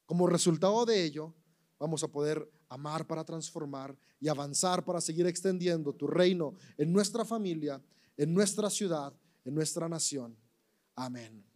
como resultado de ello, vamos a poder amar para transformar y avanzar para seguir extendiendo tu reino en nuestra familia, en nuestra ciudad, en nuestra nación. Amén.